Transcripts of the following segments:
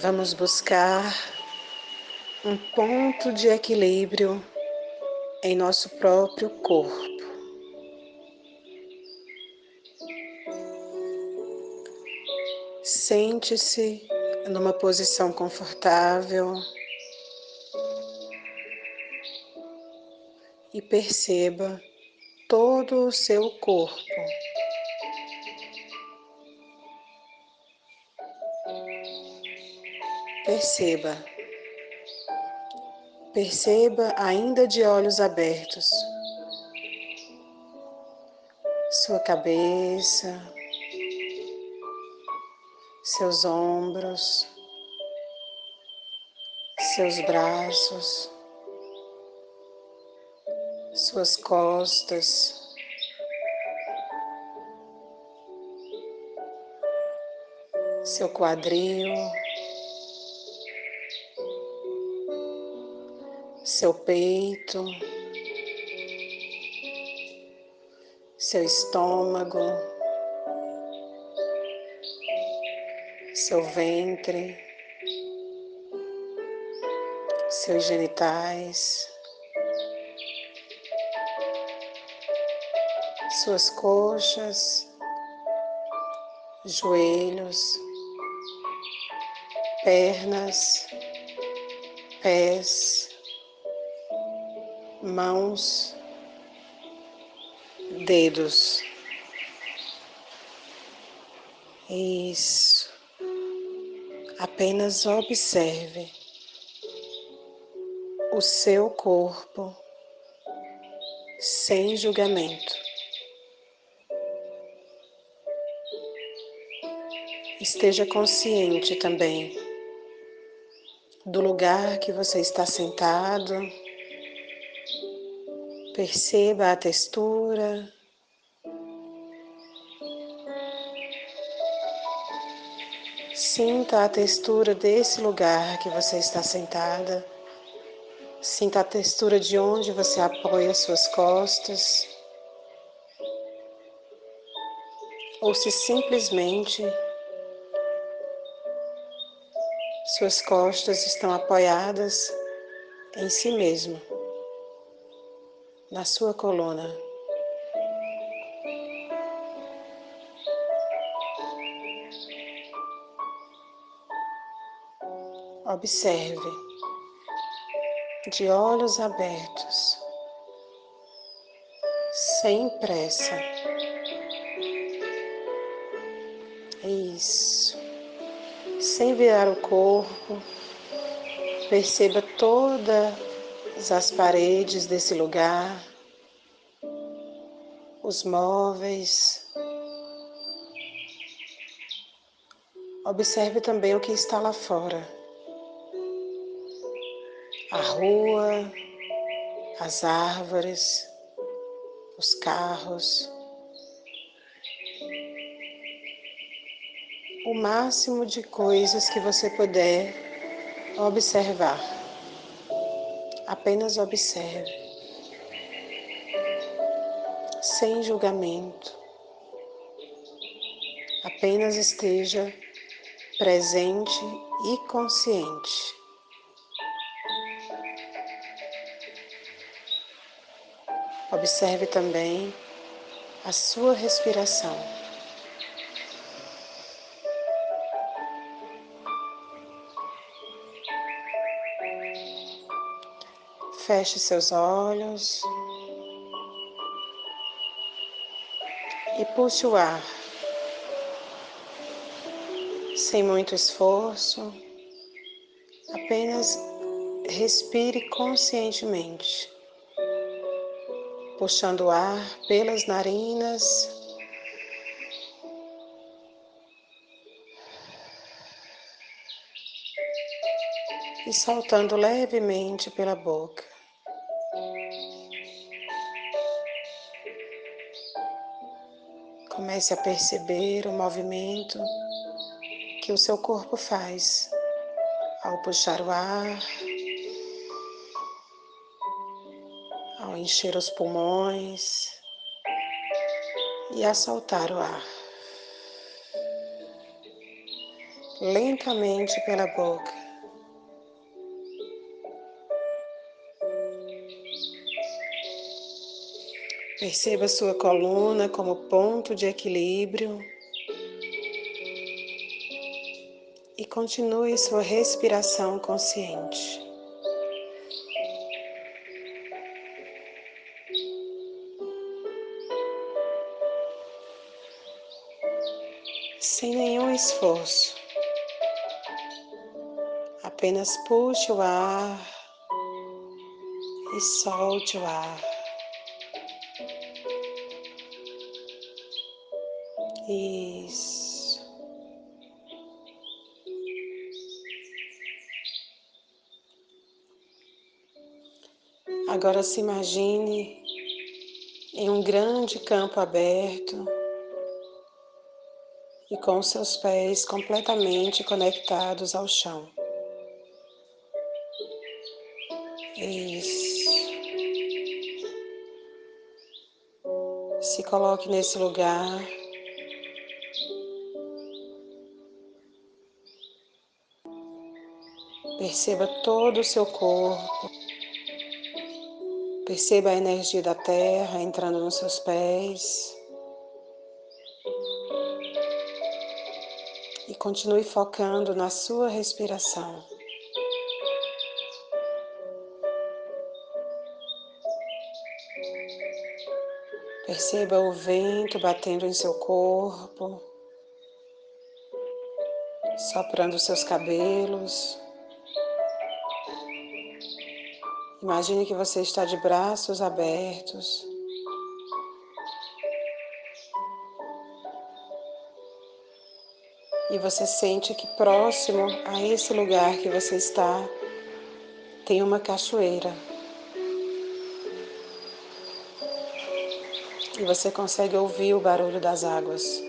Vamos buscar um ponto de equilíbrio em nosso próprio corpo. Sente-se numa posição confortável e perceba todo o seu corpo. Perceba, perceba ainda de olhos abertos. Sua cabeça, seus ombros, seus braços, suas costas. Seu quadril, seu peito, seu estômago, seu ventre, seus genitais, suas coxas, joelhos, pernas, pés, mãos, dedos. Isso. Apenas observe o seu corpo sem julgamento. Esteja consciente também do lugar que você está sentado. Perceba a textura. Sinta a textura desse lugar que você está sentada. Sinta a textura de onde você apoia suas costas. Ou se simplesmente suas costas estão apoiadas em si mesmo na sua coluna. Observe de olhos abertos, sem pressa. Isso. Sem virar o corpo, perceba toda as paredes desse lugar, os móveis. Observe também o que está lá fora. A rua, as árvores, os carros. O máximo de coisas que você puder observar. Apenas observe, sem julgamento. Apenas esteja presente e consciente. Observe também a sua respiração. Feche seus olhos e puxe o ar sem muito esforço, apenas respire conscientemente, puxando o ar pelas narinas. E soltando levemente pela boca. Comece a perceber o movimento que o seu corpo faz ao puxar o ar, ao encher os pulmões e a soltar o ar. lentamente pela boca. Perceba sua coluna como ponto de equilíbrio e continue sua respiração consciente. Sem nenhum esforço, apenas puxe o ar e solte o ar. Isso. Agora se imagine em um grande campo aberto e com seus pés completamente conectados ao chão. Isso. Se coloque nesse lugar Perceba todo o seu corpo. Perceba a energia da terra entrando nos seus pés. E continue focando na sua respiração. Perceba o vento batendo em seu corpo, soprando seus cabelos. Imagine que você está de braços abertos. E você sente que próximo a esse lugar que você está tem uma cachoeira. E você consegue ouvir o barulho das águas.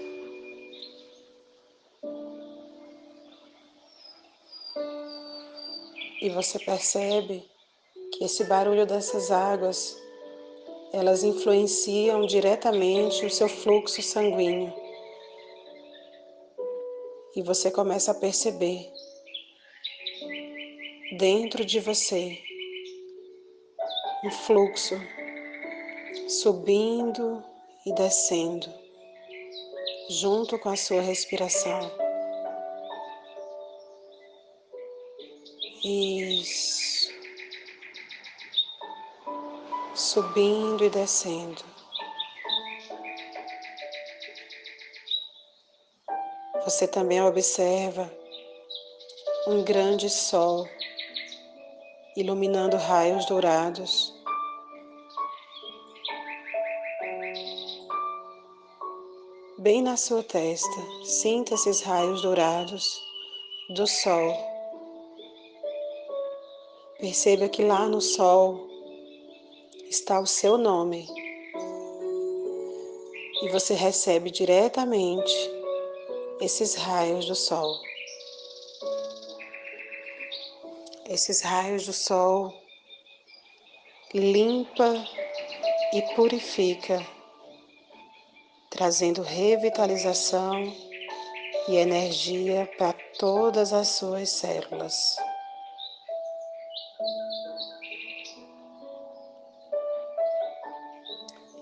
E você percebe que esse barulho dessas águas, elas influenciam diretamente o seu fluxo sanguíneo. E você começa a perceber dentro de você um fluxo subindo e descendo junto com a sua respiração. Isso. Subindo e descendo. Você também observa um grande sol iluminando raios dourados. Bem na sua testa, sinta esses raios dourados do sol. Perceba que lá no sol está o seu nome e você recebe diretamente esses raios do sol. Esses raios do sol limpa e purifica, trazendo revitalização e energia para todas as suas células.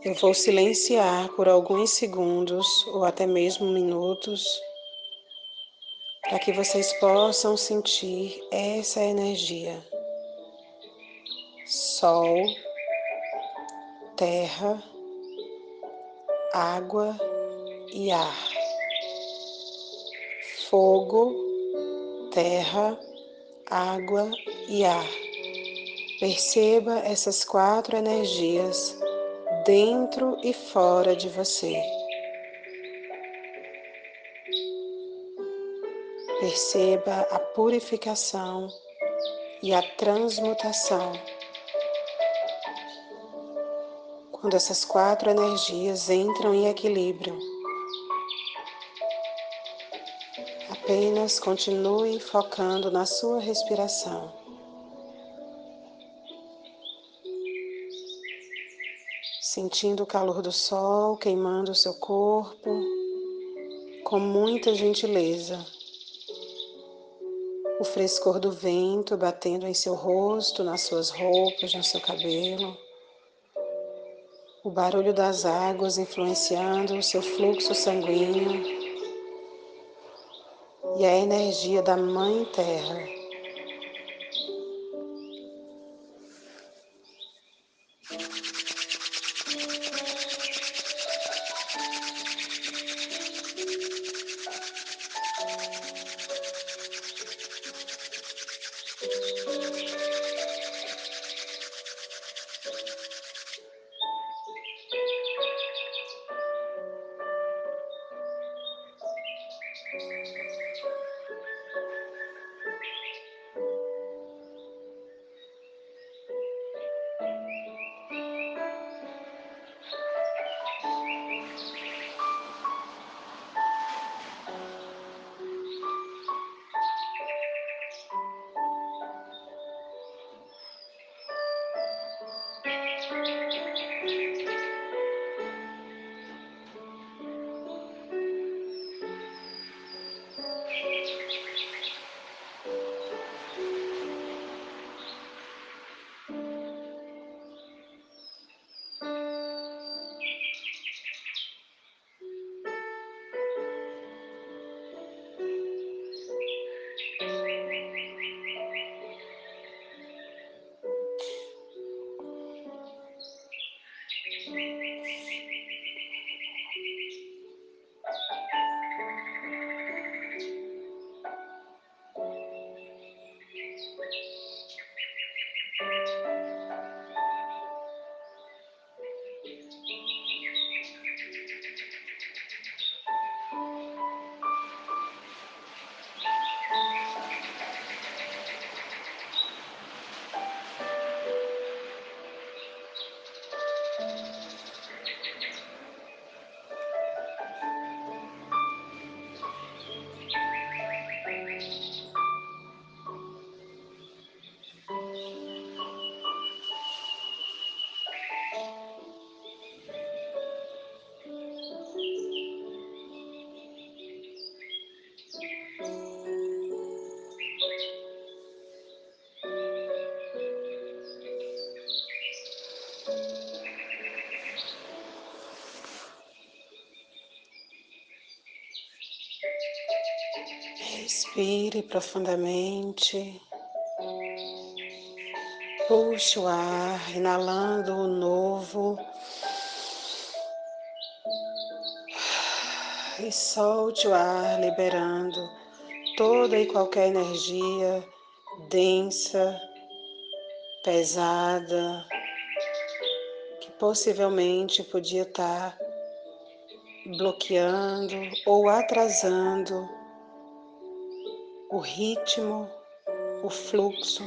Eu vou silenciar por alguns segundos ou até mesmo minutos para que vocês possam sentir essa energia. Sol, terra, água e ar. Fogo, terra, água e ar. Perceba essas quatro energias dentro e fora de você. Perceba a purificação e a transmutação. Quando essas quatro energias entram em equilíbrio, apenas continue focando na sua respiração. Sentindo o calor do sol queimando o seu corpo com muita gentileza. o frescor do vento batendo em seu rosto, nas suas roupas, no seu cabelo, o barulho das águas influenciando o seu fluxo sanguíneo. E a energia da Mãe Terra Respire profundamente. Puxe o ar, inalando o novo. E solte o ar, liberando toda e qualquer energia densa, pesada, que possivelmente podia estar bloqueando ou atrasando o ritmo, o fluxo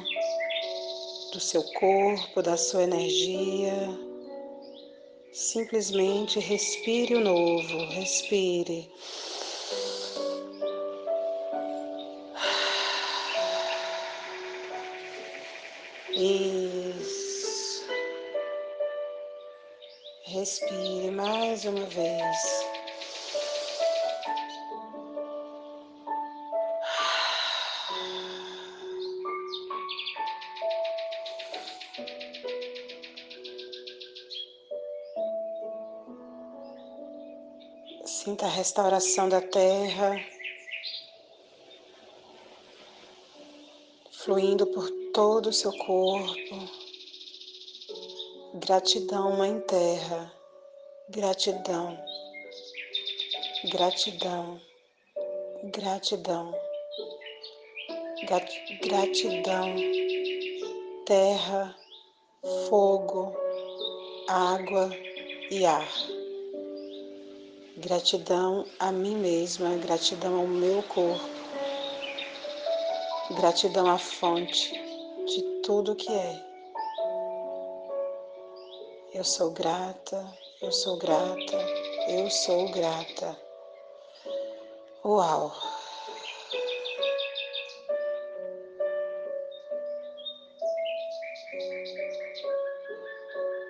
do seu corpo, da sua energia. Simplesmente respire o novo, respire. Isso. Respire mais uma vez. Sinta a restauração da terra, fluindo por todo o seu corpo. Gratidão, Mãe Terra, gratidão, gratidão, gratidão, gratidão, terra, fogo, água e ar. Gratidão a mim mesma, gratidão ao meu corpo, gratidão à fonte de tudo que é. Eu sou grata, eu sou grata, eu sou grata. Uau!